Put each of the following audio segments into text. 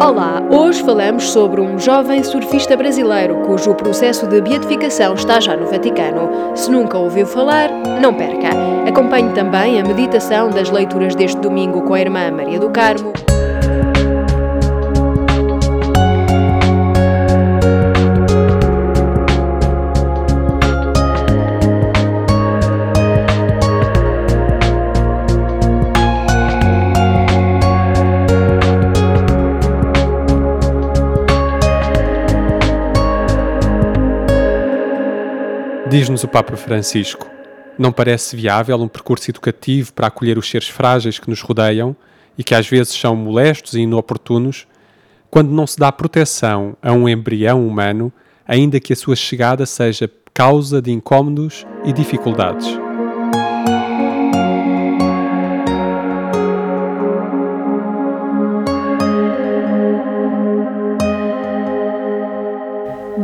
Olá, hoje falamos sobre um jovem surfista brasileiro cujo processo de beatificação está já no Vaticano. Se nunca ouviu falar, não perca. Acompanhe também a meditação das leituras deste domingo com a irmã Maria do Carmo. Diz-nos o Papa Francisco: não parece viável um percurso educativo para acolher os seres frágeis que nos rodeiam e que às vezes são molestos e inoportunos, quando não se dá proteção a um embrião humano, ainda que a sua chegada seja causa de incômodos e dificuldades.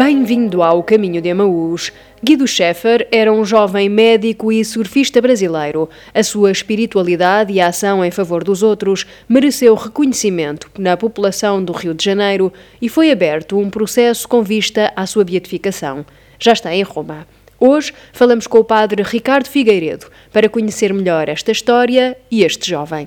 Bem-vindo ao Caminho de Amaús. Guido Scheffer era um jovem médico e surfista brasileiro. A sua espiritualidade e ação em favor dos outros mereceu reconhecimento na população do Rio de Janeiro e foi aberto um processo com vista à sua beatificação. Já está em Roma. Hoje falamos com o padre Ricardo Figueiredo para conhecer melhor esta história e este jovem.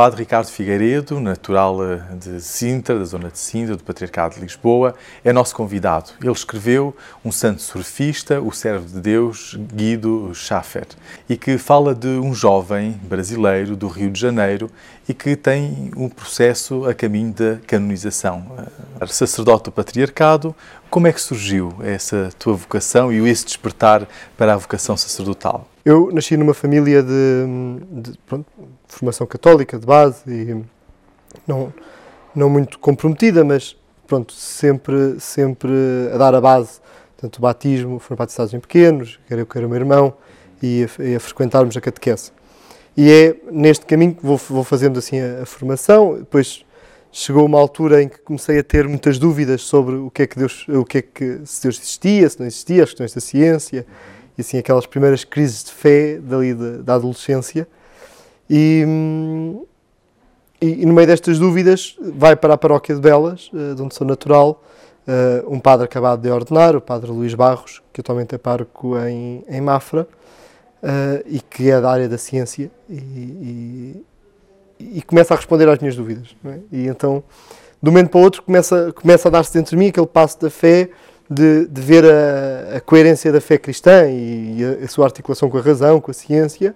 Padre Ricardo Figueiredo, natural eh, de Sintra, da zona de Sintra, do Patriarcado de Lisboa, é nosso convidado. Ele escreveu um santo surfista, o servo de Deus, Guido Schaffer, e que fala de um jovem brasileiro do Rio de Janeiro e que tem um processo a caminho da canonização. Eh, sacerdote do Patriarcado, como é que surgiu essa tua vocação e esse despertar para a vocação sacerdotal? Eu nasci numa família de, de pronto, formação católica de base e não, não muito comprometida, mas pronto, sempre, sempre a dar a base, tanto o batismo, foram batizados em pequenos, quer eu, quer o meu irmão, e a, e a frequentarmos a catequese. E é neste caminho que vou, vou fazendo assim a, a, formação, depois chegou uma altura em que comecei a ter muitas dúvidas sobre o que é que Deus, o que é que, se Deus existia, se não existia, as questões da ciência, e assim aquelas primeiras crises de fé dali da, da adolescência, e, e, e, no meio destas dúvidas vai para a paróquia de Belas, eh, de onde sou natural, eh, um padre acabado de ordenar, o padre Luís Barros, que atualmente é pároco em, em Mafra, eh, e que é da área da ciência, e, e, e começa a responder às minhas dúvidas. É? E então, de um momento para o outro, começa, começa a dar-se dentro de mim aquele passo da fé, de, de ver a, a, coerência da fé cristã e a, a, sua articulação com a razão, com a ciência,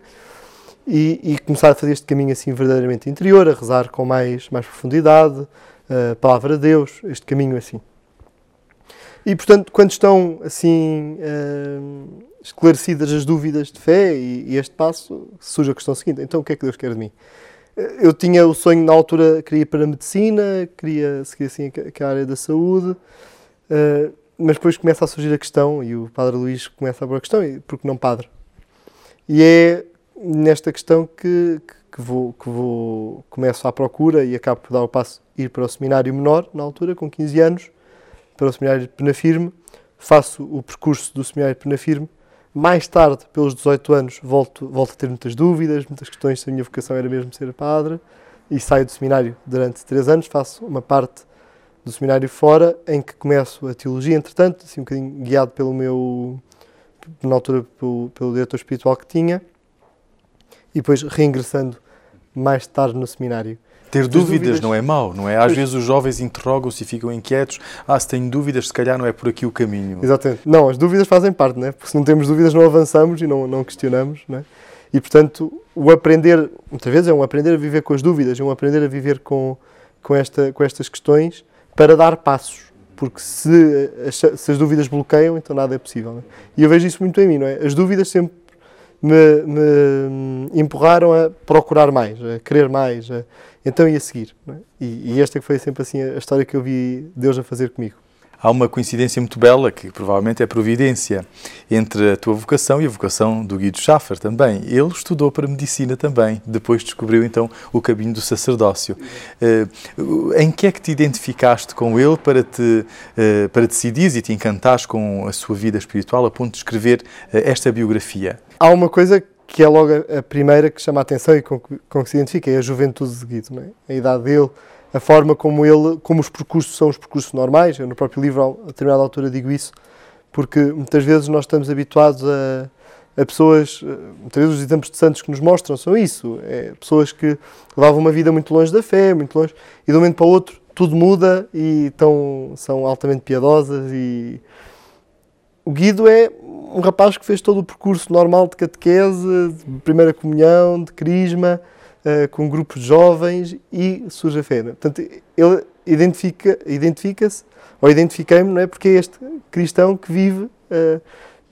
e, e, começar a fazer este caminho assim verdadeiramente interior, a rezar com mais, mais profundidade, a palavra de Deus, este caminho assim. E portanto, quando estão assim uh, esclarecidas as dúvidas de fé e, e, este passo, surge a questão seguinte: então o que é que Deus quer de mim? Eu tinha o sonho na altura, queria ir para a medicina, queria seguir assim a, a área da saúde, uh, mas depois começa a surgir a questão, e o Padre Luís começa a pôr a questão, e porque não padre? E é nesta questão que, que, vou, que vou, começo à procura e acabo por dar o passo ir para o seminário menor, na altura, com 15 anos, para o seminário de Penafirme, faço o percurso do seminário de Penafirme, mais tarde, pelos 18 anos, volto, volto a ter muitas dúvidas, muitas questões se a minha vocação era mesmo ser padre, e saio do seminário durante 3 anos, faço uma parte do seminário fora, em que começo a teologia, entretanto, assim um bocadinho guiado pelo meu, na altura, pelo, pelo diretor espiritual que tinha, e depois reingressando mais tarde no seminário. Ter dúvidas, dúvidas, não é mau, não é? Às pois. vezes os jovens interrogam-se e ficam inquietos. Ah, se tenho dúvidas, se calhar não é por aqui o caminho. Exatamente. Não, as dúvidas fazem parte, não é? Porque se não temos dúvidas, não avançamos e não, não questionamos, não é? E, portanto, o aprender, muitas vezes é um aprender a viver com as dúvidas, é um aprender a viver com, com, esta, com estas questões para dar passos. Porque se as, se as dúvidas bloqueiam, então nada é possível. É? E eu vejo isso muito em mim, não é? As dúvidas sempre me, me empurraram a procurar mais, a querer mais, a, então ia seguir. É? E, e, esta foi sempre assim a história que eu vi Deus a fazer comigo. Há uma coincidência muito bela, que provavelmente é providência, entre a tua vocação e a vocação do Guido Schaffer também. Ele estudou para medicina também, depois descobriu então o caminho do sacerdócio. Uh, em que é que te identificaste com ele para te, uh, para decidir e te encantares com a sua vida espiritual a ponto de escrever uh, esta biografia? Há uma coisa que é logo a primeira que chama a atenção e com, com que se identifica, é a juventude de Guido, é? a idade dele, a forma como ele, como os percursos são os percursos normais. Eu no próprio livro, a determinada altura, digo isso, porque muitas vezes nós estamos habituados a, a pessoas, muitas vezes os exemplos de santos que nos mostram são isso, é, pessoas que levavam uma vida muito longe da fé, muito longe, e de um momento para o outro tudo muda e tão, são altamente piedosas e o Guido é um rapaz que fez todo o percurso normal de catequese, de primeira comunhão, de crisma, uh, com grupos de jovens e surge a fé. Né? Portanto, ele identifica, identifica-se, ou identifiquei-me, não é? porque é este cristão que vive uh,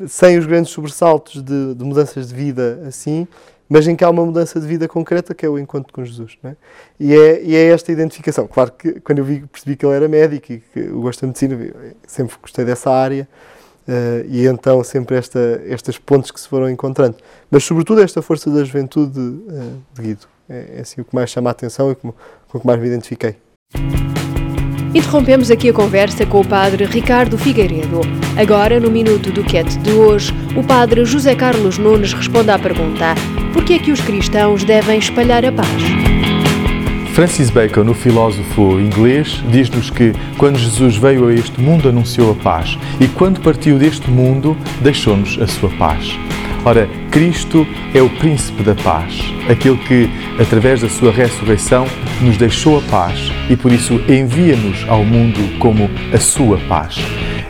sem os grandes sobressaltos de, de, mudanças de vida assim, mas em que há uma mudança de vida concreta que é o encontro com Jesus. É? E, é, e é esta identificação. Claro que quando eu vi, percebi que ele era médico e que eu gosto da medicina, sempre gostei dessa área, Uh, e então sempre esta, estas pontes que se foram encontrando. Mas sobretudo esta força da juventude uh, de Guido. É, é, assim o que mais chama a atenção e com, com o que mais me identifiquei. Interrompemos aqui a conversa com o padre Ricardo Figueiredo. Agora, no Minuto do Quete de hoje, o padre José Carlos Nunes responde à pergunta por que é que os cristãos devem espalhar a paz? Francis Bacon, o filósofo inglês, diz-nos que quando Jesus veio a este mundo anunciou a paz e quando partiu deste mundo deixou-nos a sua paz. Ora, Cristo é o príncipe da paz, aquele que, através da sua ressurreição, nos deixou a paz e por isso envia-nos ao mundo como a sua paz.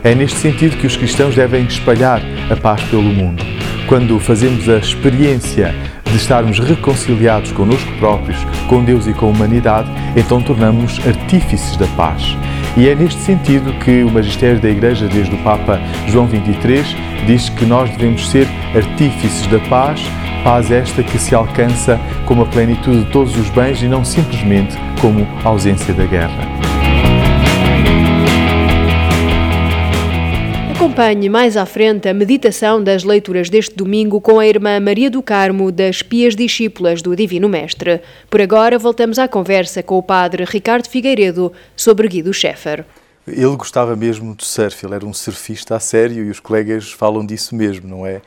É neste sentido que os cristãos devem espalhar a paz pelo mundo. Quando fazemos a experiência de estarmos reconciliados connosco próprios, com Deus e com a humanidade, então tornamos artífices da paz. E é neste sentido que o magistério da Igreja, desde o Papa João XXIII, diz que nós devemos ser artífices da paz, paz esta que se alcança como a plenitude de todos os bens e não simplesmente como ausência da guerra. Acompanhe mais à frente a meditação das leituras deste domingo com a irmã Maria do Carmo das Pias Discípulas do Divino Mestre. Por agora, voltamos à conversa com o padre Ricardo Figueiredo sobre Guido Scheffer. Ele gostava mesmo do surf, ele era um surfista a sério e os colegas falam disso mesmo, não é?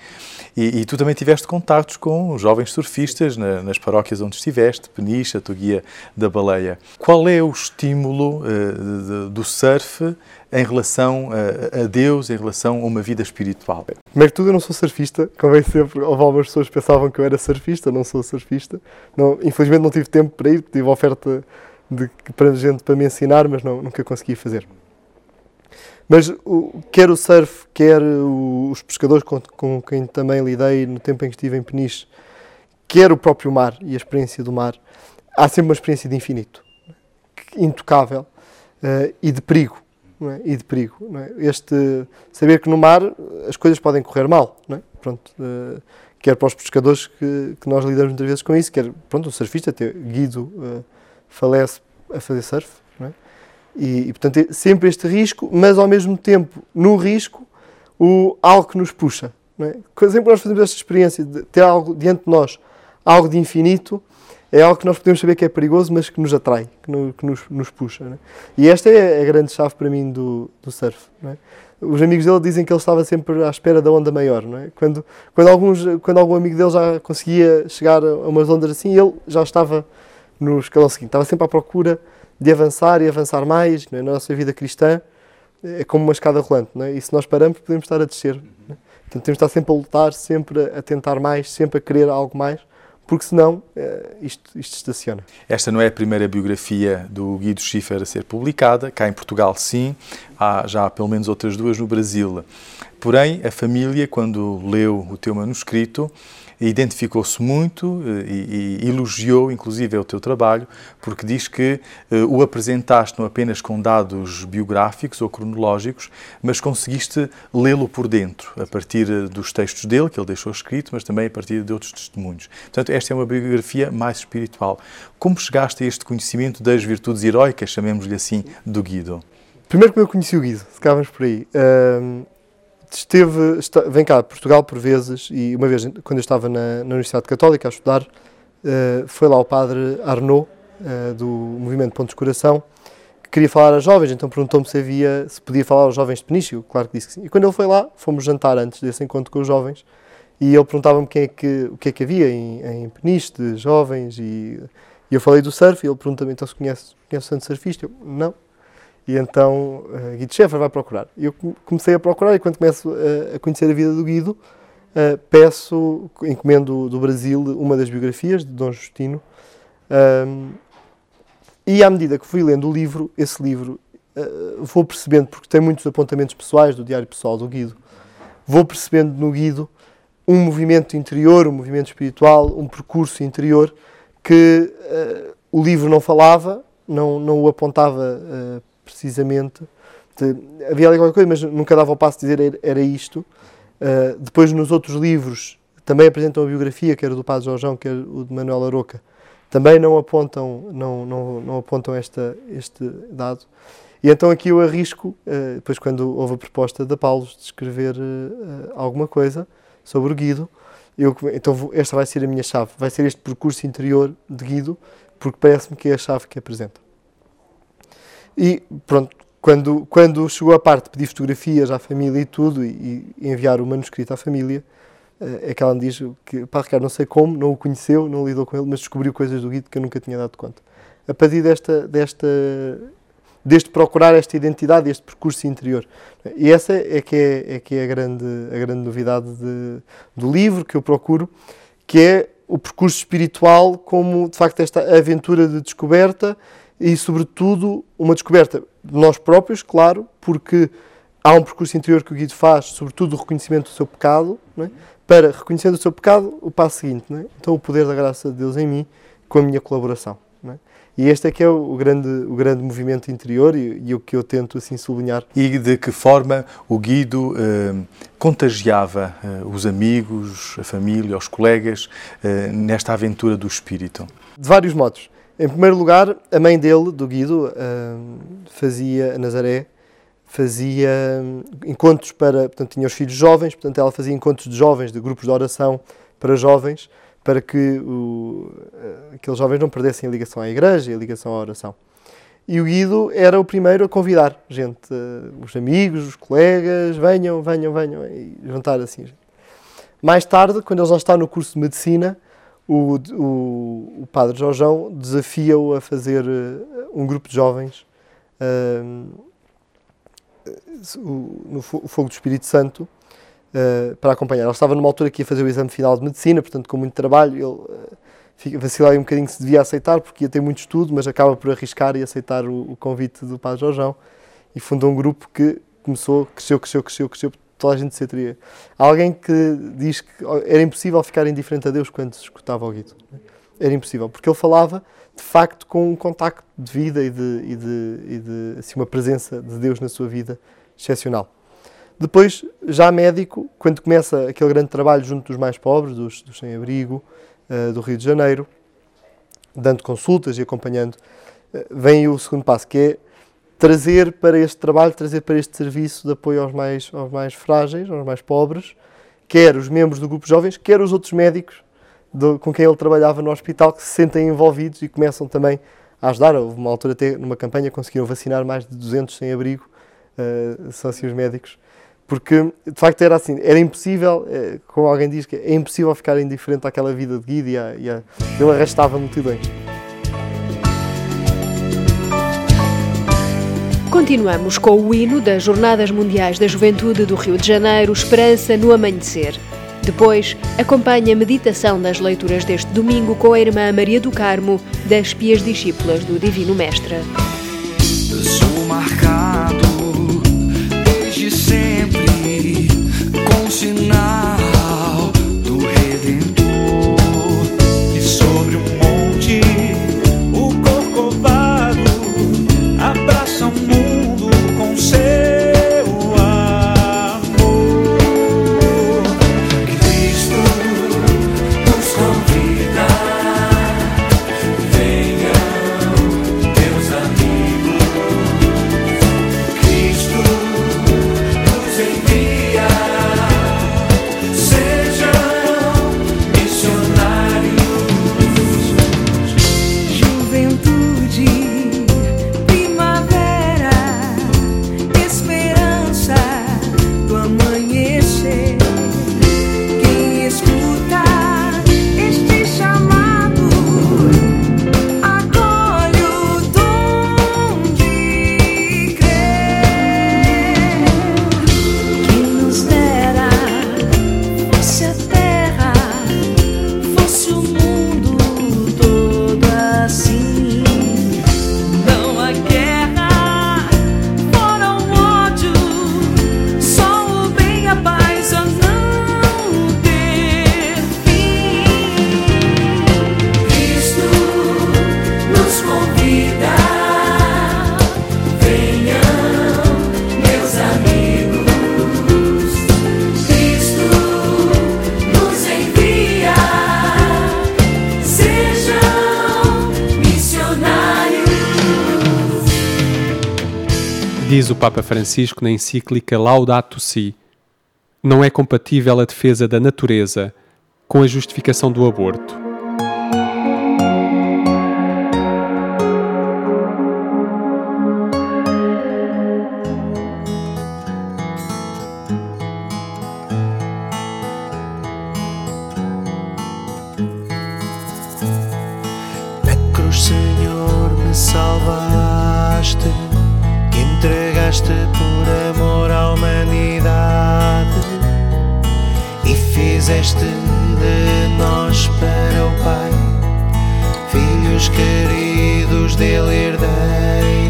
E, e tu também tiveste contactos com jovens surfistas na, nas paróquias onde estiveste, Peniche, a tua guia da baleia. Qual é o estímulo uh, de, de, do surf em relação a, a, Deus, em relação a uma vida espiritual? Primeiro que tudo, eu não sou surfista. Convém sempre, houve algumas pessoas que pensavam que eu era surfista, não sou surfista. Não, infelizmente não tive tempo para ir, tive oferta de, para gente para me ensinar, mas não, nunca consegui fazer. Mas o, quer o surf, quer o, os pescadores com, com, quem também lidei no tempo em que estive em Peniche, quer o próprio mar e a experiência do mar, há sempre uma experiência de infinito, intocável uh, e de perigo. É? E de perigo. É? Este, saber que no mar as coisas podem correr mal. É? Pronto, uh, quer para os pescadores que, que, nós lidamos muitas vezes com isso, quer pronto, o surfista, até Guido uh, falece a fazer surf e, e, portanto, é sempre este risco, mas ao mesmo tempo, no risco, o, algo que nos puxa. Não é? Sempre que nós fazemos esta experiência de ter algo diante de nós, algo de infinito, é algo que nós podemos saber que é perigoso, mas que nos atrai, que, no, que nos, nos, puxa. É? E esta é a grande chave para mim do, do surf. É? Os amigos dele dizem que ele estava sempre à espera da onda maior. É? Quando, quando, alguns, quando algum amigo dele já conseguia chegar a umas ondas assim, ele já estava no escalão seguinte, estava sempre à procura de avançar e avançar mais é? na nossa vida cristã é como uma escada rolante é? e se nós paramos podemos estar a descer é? Portanto, temos de estar sempre a lutar sempre a tentar mais, sempre a querer algo mais porque senão eh, isto, isto estaciona. Esta não é a primeira biografia do Guido Schiffer a ser publicada, cá em Portugal sim, há já pelo menos outras duas no Brasil. Porém, a família, quando leu o teu manuscrito, identificou-se muito eh, e, e, elogiou, inclusive, o teu trabalho, porque diz que uh, o apresentaste não apenas com dados biográficos ou cronológicos, mas conseguiste lê-lo por dentro, a partir eh, dos textos dele, que ele deixou escrito, mas também a partir de outros testemunhos. Portanto, esta é uma biografia mais espiritual. Como chegaste a este conhecimento das virtudes heroicas, chamemos-lhe assim, do Guido? Primeiro que eu conheci o Guido, ficávamos por aí. Esteve, está, vem cá, Portugal por vezes, e uma vez, quando eu estava na, na Universidade Católica a estudar, uh, foi lá o padre Arnaud, uh, do Movimento Pontos Coração, que queria falar a jovens, então perguntou-me se havia, se podia falar aos jovens de Peniche, claro que disse que sim. E quando ele foi lá, fomos jantar antes desse encontro com os jovens, e ele perguntava-me é o que é que havia em, em Peniche de jovens, e, E eu falei do surf e ele pergunta-me então se conhece, conhece o santo surfista. Eu, não. E então uh, Guido Schäfer vai procurar. Eu comecei a procurar e quando começo a, a conhecer a vida do Guido, uh, peço, encomendo do Brasil uma das biografias de Dom Justino. Um, e à medida que fui lendo o livro, esse livro, uh, vou percebendo, porque tem muitos apontamentos pessoais do diário pessoal do Guido, vou percebendo no Guido um movimento interior, um movimento espiritual, um percurso interior que o livro não falava, não, não o apontava uh, precisamente. De, havia ali qualquer coisa, mas nunca dava o passo de dizer era, isto. Uh, depois, nos outros livros, também apresentam a biografia, que era do Padre Jorjão, que era o de Manuel Aroca. Também não apontam, não, não, não apontam esta, este dado. E então aqui eu arrisco, depois quando houve a proposta da Paulo de escrever alguma coisa, sobre o Guido. Eu, então esta vai ser a minha chave, vai ser este percurso interior de Guido, porque parece-me que é a chave que apresenta. E pronto, quando, quando chegou a parte de pedir fotografias à família e tudo, e, e enviar o manuscrito à família, é que ela me diz que, pá, Ricardo, não sei como, não o conheceu, não lidou com ele, mas descobriu coisas do Guido que eu nunca tinha dado conta. A partir desta, desta deste procurar esta identidade, este percurso interior. E essa é que é, é que é a, grande, a grande novidade de, do livro que eu procuro, que é o percurso espiritual como, de facto, esta aventura de descoberta e, sobretudo, uma descoberta de nós próprios, claro, porque há um percurso interior que o Guido faz, sobretudo o reconhecimento do seu pecado, é? para, reconhecendo o seu pecado, o passo seguinte, é? então o poder da graça de Deus em mim, com a minha colaboração. E este é que é o grande, o grande movimento interior e, e o que eu tento assim sublinhar. E de que forma o Guido eh, contagiava eh, os amigos, a família, os colegas eh, nesta aventura do espírito? De vários modos. Em primeiro lugar, a mãe dele, do Guido, fazia, a Nazaré, fazia encontros para, portanto, tinha os filhos jovens, portanto, ela fazia encontros de jovens, de grupos de oração para jovens, para que o, eh, aqueles jovens não perdessem a ligação à igreja e a ligação à oração. E o Guido era o primeiro a convidar gente, uh, os amigos, os colegas, venham, venham, venham, e juntar assim. Mais tarde, quando ele já está no curso de medicina, o, o, o padre Jorjão desafia-o a fazer uh, um grupo de jovens uh, no Fogo do Espírito Santo uh, para acompanhar. Ele estava numa altura que ia fazer o exame final de medicina, portanto, com muito trabalho, ele uh, vacilava um bocadinho se devia aceitar, porque ia ter muito estudo, mas acaba por arriscar e aceitar o, o convite do Padre Jorjão e fundou um grupo que começou, cresceu, cresceu, cresceu, cresceu, toda a gente se teria. Alguém que diz que era impossível ficar indiferente a Deus quando se escutava o Guido. Era impossível, porque ele falava de facto com um contacto de vida e de, e de, e de assim, uma presença de Deus na sua vida excepcional. Depois, já médico, quando começa aquele grande trabalho junto dos mais pobres, dos, dos sem-abrigo, uh, do Rio de Janeiro, dando consultas e acompanhando, uh, vem o segundo passo, que é trazer para este trabalho, trazer para este serviço de apoio aos mais, aos mais frágeis, aos mais pobres, quer os membros do grupo jovens, quer os outros médicos do, com quem ele trabalhava no hospital, que se sentem envolvidos e começam também a ajudar. Houve uma altura, até numa campanha, conseguiram vacinar mais de 200 sem-abrigo, uh, são assim os médicos, porque de facto era assim, era impossível, é, como alguém diz, que é impossível ficar indiferente àquela vida de Guido e, a, e a, ele arrastava multidões. Continuamos com o hino das Jornadas Mundiais da Juventude do Rio de Janeiro, Esperança no Amanhecer. Depois, acompanhe a meditação das leituras deste domingo com a irmã Maria do Carmo, das Pias Discípulas do Divino Mestre. Sou marcado desde sempre com sinal Diz o Papa Francisco na encíclica Laudato Si: não é compatível a defesa da natureza com a justificação do aborto. Na cruz, Senhor, me salvaste, entregaste por amor à humanidade e fizeste de nós para o Pai, filhos queridos dele, herdeiros,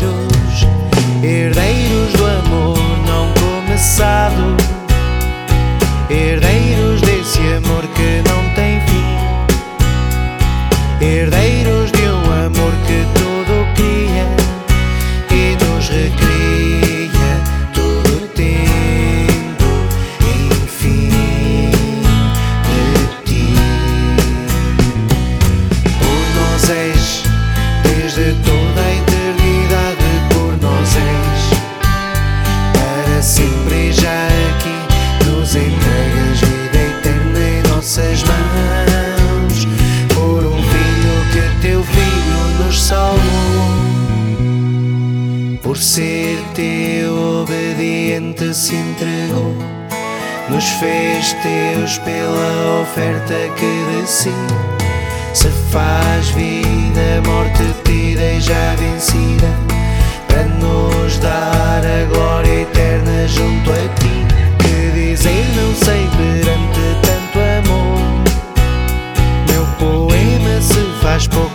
fez teus pela oferta que de si se faz vida, morte tida e já vencida, para nos dar a glória eterna junto a ti. Que dizer não sei perante tanto amor. Meu poema se faz pouco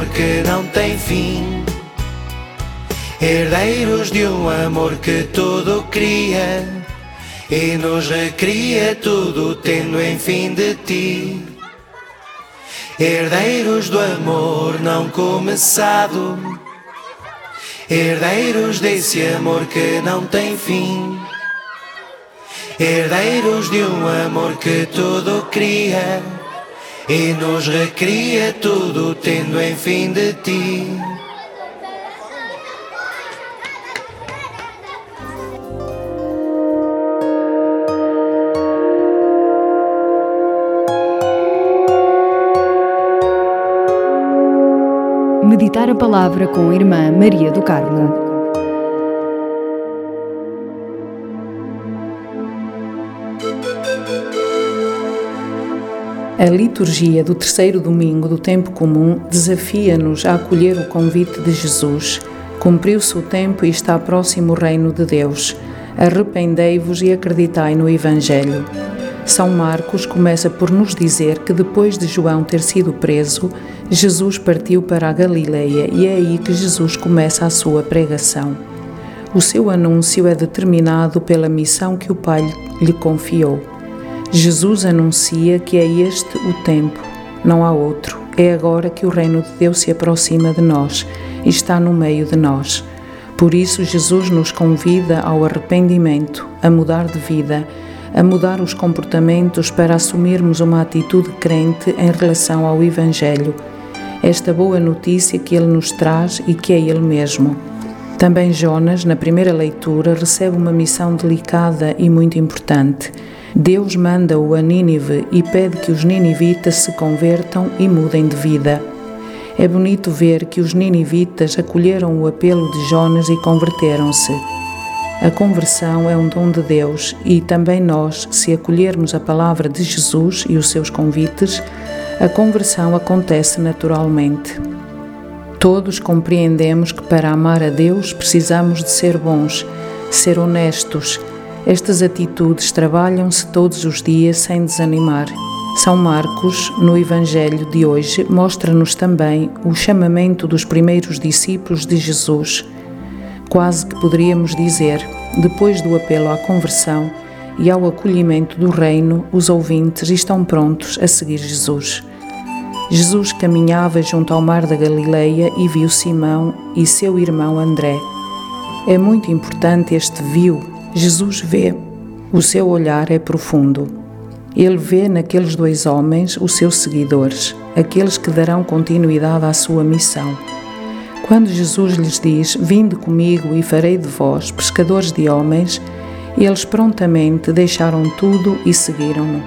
amor que não tem fim. Herdeiros de um amor que tudo cria e nos recria tudo tendo em fim de ti. Herdeiros do amor não começado, herdeiros desse amor que não tem fim, herdeiros de um amor que tudo cria e nos recria tudo tendo em fim de ti. Meditar a palavra com a irmã Maria do Carmo. A liturgia do terceiro domingo do tempo comum desafia-nos a acolher o convite de Jesus. Cumpriu-se o tempo e está próximo o reino de Deus. Arrependei-vos e acreditai no Evangelho. São Marcos começa por nos dizer que depois de João ter sido preso, Jesus partiu para a Galileia e é aí que Jesus começa a sua pregação. O seu anúncio é determinado pela missão que o Pai lhe confiou. Jesus anuncia que é este o tempo, não há outro. É agora que o reino de Deus se aproxima de nós e está no meio de nós. Por isso, Jesus nos convida ao arrependimento, a mudar de vida, a mudar os comportamentos para assumirmos uma atitude crente em relação ao Evangelho, esta boa notícia que ele nos traz e que é ele mesmo. Também Jonas, na primeira leitura, recebe uma missão delicada e muito importante. Deus manda-o a Nínive e pede que os ninivitas se convertam e mudem de vida. É bonito ver que os ninivitas acolheram o apelo de Jonas e converteram-se. A conversão é um dom de Deus e também nós, se acolhermos a palavra de Jesus e os seus convites, a conversão acontece naturalmente. Todos compreendemos que para amar a Deus precisamos de ser bons, ser honestos. Estas atitudes trabalham-se todos os dias sem desanimar. São Marcos, no Evangelho de hoje, mostra-nos também o chamamento dos primeiros discípulos de Jesus. Quase que poderíamos dizer, depois do apelo à conversão e ao acolhimento do Reino, os ouvintes estão prontos a seguir Jesus. Jesus caminhava junto ao mar da Galileia e viu Simão e seu irmão André. É muito importante este viu. Jesus vê. O seu olhar é profundo. Ele vê naqueles dois homens os seus seguidores, aqueles que darão continuidade à sua missão. Quando Jesus lhes diz: Vinde comigo e farei de vós pescadores de homens, eles prontamente deixaram tudo e seguiram-no.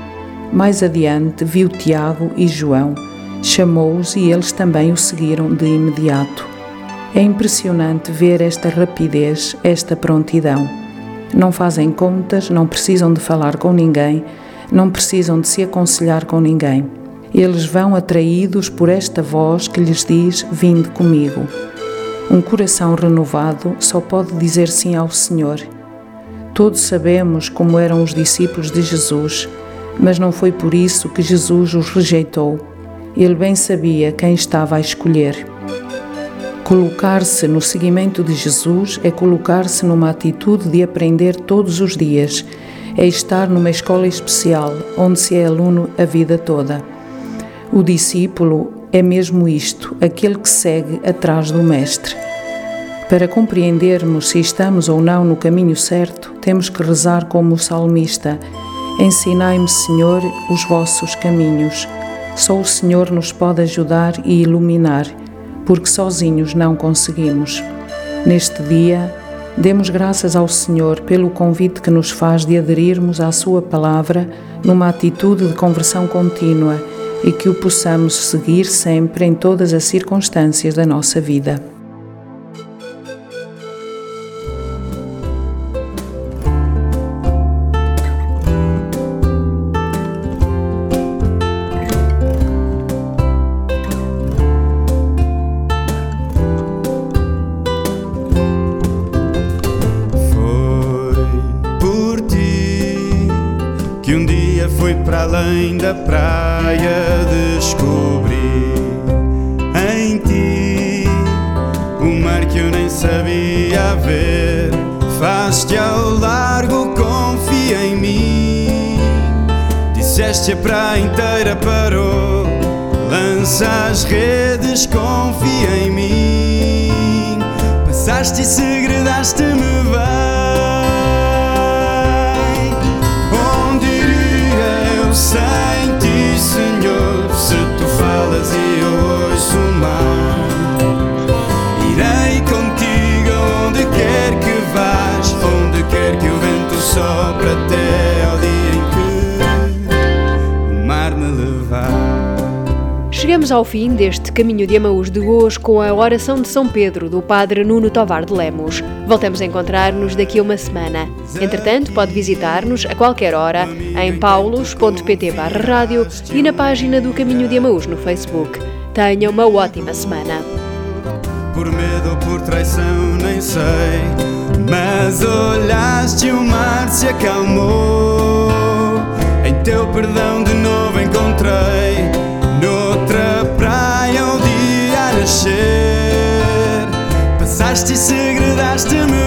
Mais adiante viu Tiago e João chamou-os e eles também o seguiram de imediato. É impressionante ver esta rapidez, esta prontidão. Não fazem contas, não precisam de falar com ninguém, não precisam de se aconselhar com ninguém. Eles vão atraídos por esta voz que lhes diz: Vinde comigo. Um coração renovado só pode dizer sim ao Senhor. Todos sabemos como eram os discípulos de Jesus, mas não foi por isso que Jesus os rejeitou ele bem sabia quem estava a escolher. Colocar-se no seguimento de Jesus é colocar-se numa atitude de aprender todos os dias, é estar numa escola especial onde se é aluno a vida toda. O discípulo é mesmo isto, aquele que segue atrás do Mestre. Para compreendermos se estamos ou não no caminho certo, temos que rezar como o salmista: Ensinai-me, Senhor, os vossos caminhos. Só o Senhor nos pode ajudar e iluminar, porque sozinhos não conseguimos. Neste dia, demos graças ao Senhor pelo convite que nos faz de aderirmos à Sua palavra numa atitude de conversão contínua e que o possamos seguir sempre em todas as circunstâncias da nossa vida. Lança as redes, confia em mim. Passaste e segredaste-me bem. sem ti, Senhor. Se tu falas e eu ouço o mar, irei contigo onde quer que vás, onde quer que o vento sopre até Chegamos ao fim deste Caminho de Amaús de hoje com a oração de São Pedro do Padre Nuno Tovar de Lemos. Voltamos a encontrar-nos daqui a uma semana. Entretanto, pode visitar-nos a qualquer hora em paulos.pt rádio e na página do Caminho de Amaús no Facebook. Tenha uma ótima semana. Por medo por traição, nem sei. Mas olhaste o mar se acalmou. Em teu perdão de novo encontrei. Passaste e segredaste-me